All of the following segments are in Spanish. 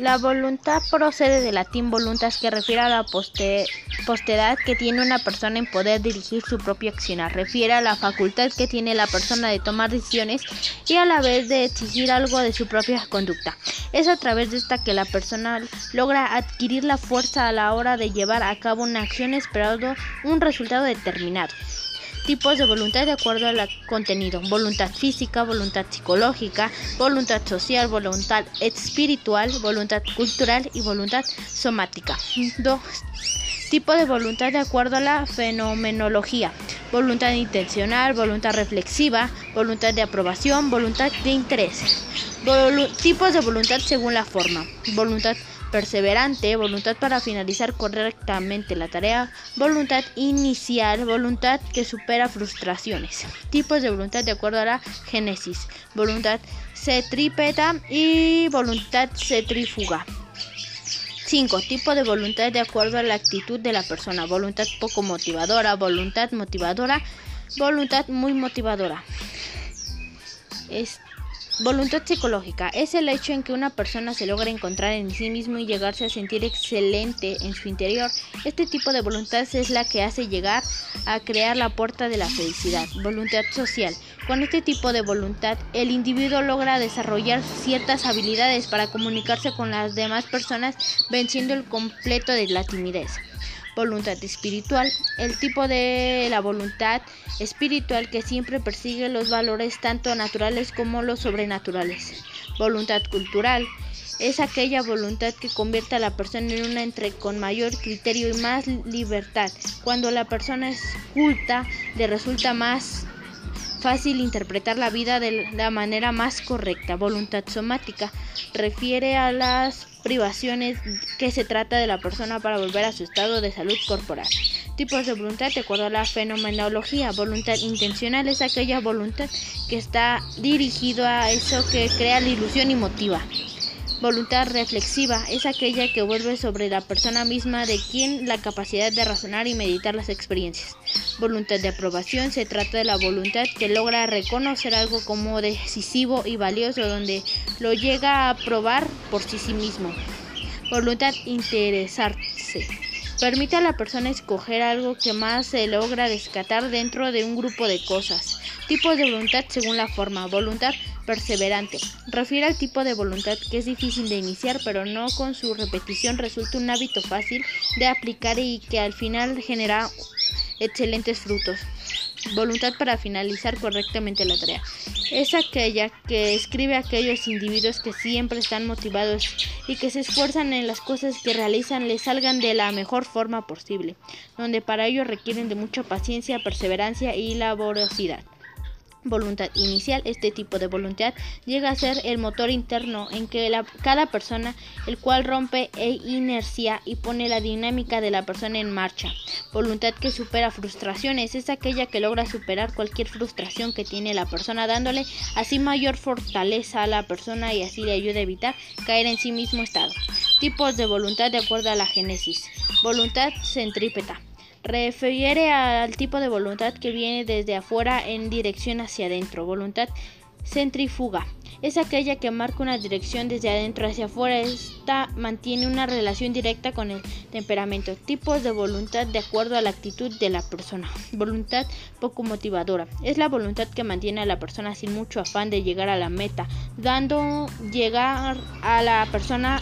La voluntad procede del latín voluntas que refiere a la postedad que tiene una persona en poder dirigir su propia acción. Refiere a la facultad que tiene la persona de tomar decisiones y a la vez de exigir algo de su propia conducta. Es a través de esta que la persona logra adquirir la fuerza a la hora de llevar a cabo una acción esperando un resultado determinado tipos de voluntad de acuerdo al contenido. Voluntad física, voluntad psicológica, voluntad social, voluntad espiritual, voluntad cultural y voluntad somática. Dos tipos de voluntad de acuerdo a la fenomenología. Voluntad intencional, voluntad reflexiva, voluntad de aprobación, voluntad de interés. tipos de voluntad según la forma. Voluntad perseverante, voluntad para finalizar correctamente la tarea, voluntad inicial, voluntad que supera frustraciones. Tipos de voluntad de acuerdo a la génesis, voluntad centrípeta y voluntad centrífuga. 5. Tipo de voluntad de acuerdo a la actitud de la persona. Voluntad poco motivadora, voluntad motivadora, voluntad muy motivadora. Voluntad psicológica es el hecho en que una persona se logra encontrar en sí mismo y llegarse a sentir excelente en su interior. Este tipo de voluntad es la que hace llegar a crear la puerta de la felicidad. Voluntad social. Con este tipo de voluntad, el individuo logra desarrollar ciertas habilidades para comunicarse con las demás personas, venciendo el completo de la timidez voluntad espiritual, el tipo de la voluntad espiritual que siempre persigue los valores tanto naturales como los sobrenaturales. Voluntad cultural es aquella voluntad que convierte a la persona en una entre con mayor criterio y más libertad. Cuando la persona es culta, le resulta más fácil interpretar la vida de la manera más correcta. Voluntad somática refiere a las privaciones que se trata de la persona para volver a su estado de salud corporal. Tipos de voluntad de acuerdo a la fenomenología. Voluntad intencional es aquella voluntad que está dirigido a eso que crea la ilusión y motiva. Voluntad reflexiva es aquella que vuelve sobre la persona misma de quien la capacidad de razonar y meditar las experiencias. Voluntad de aprobación se trata de la voluntad que logra reconocer algo como decisivo y valioso donde lo llega a probar por sí mismo. Voluntad interesarse. Permite a la persona escoger algo que más se logra descatar dentro de un grupo de cosas. Tipos de voluntad según la forma. Voluntad perseverante. Refiere al tipo de voluntad que es difícil de iniciar, pero no con su repetición resulta un hábito fácil de aplicar y que al final genera excelentes frutos. Voluntad para finalizar correctamente la tarea. Es aquella que escribe a aquellos individuos que siempre están motivados y que se esfuerzan en las cosas que realizan les salgan de la mejor forma posible, donde para ello requieren de mucha paciencia, perseverancia y laboriosidad voluntad inicial. Este tipo de voluntad llega a ser el motor interno en que la, cada persona, el cual rompe e inercia y pone la dinámica de la persona en marcha. Voluntad que supera frustraciones es aquella que logra superar cualquier frustración que tiene la persona, dándole así mayor fortaleza a la persona y así le ayuda a evitar caer en sí mismo estado. Tipos de voluntad de acuerdo a la génesis. Voluntad centrípeta refiere al tipo de voluntad que viene desde afuera en dirección hacia adentro, voluntad centrífuga es aquella que marca una dirección desde adentro hacia afuera. Esta mantiene una relación directa con el temperamento. Tipos de voluntad de acuerdo a la actitud de la persona. Voluntad poco motivadora. Es la voluntad que mantiene a la persona sin mucho afán de llegar a la meta, dando llegar a la persona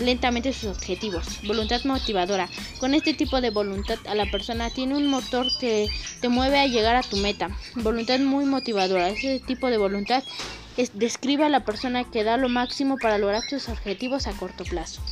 lentamente sus objetivos. Voluntad motivadora. Con este tipo de voluntad a la persona tiene un motor que te mueve a llegar a tu meta. Voluntad muy motivadora. Ese tipo de voluntad describe a la persona que da lo máximo para lograr sus objetivos a corto plazo.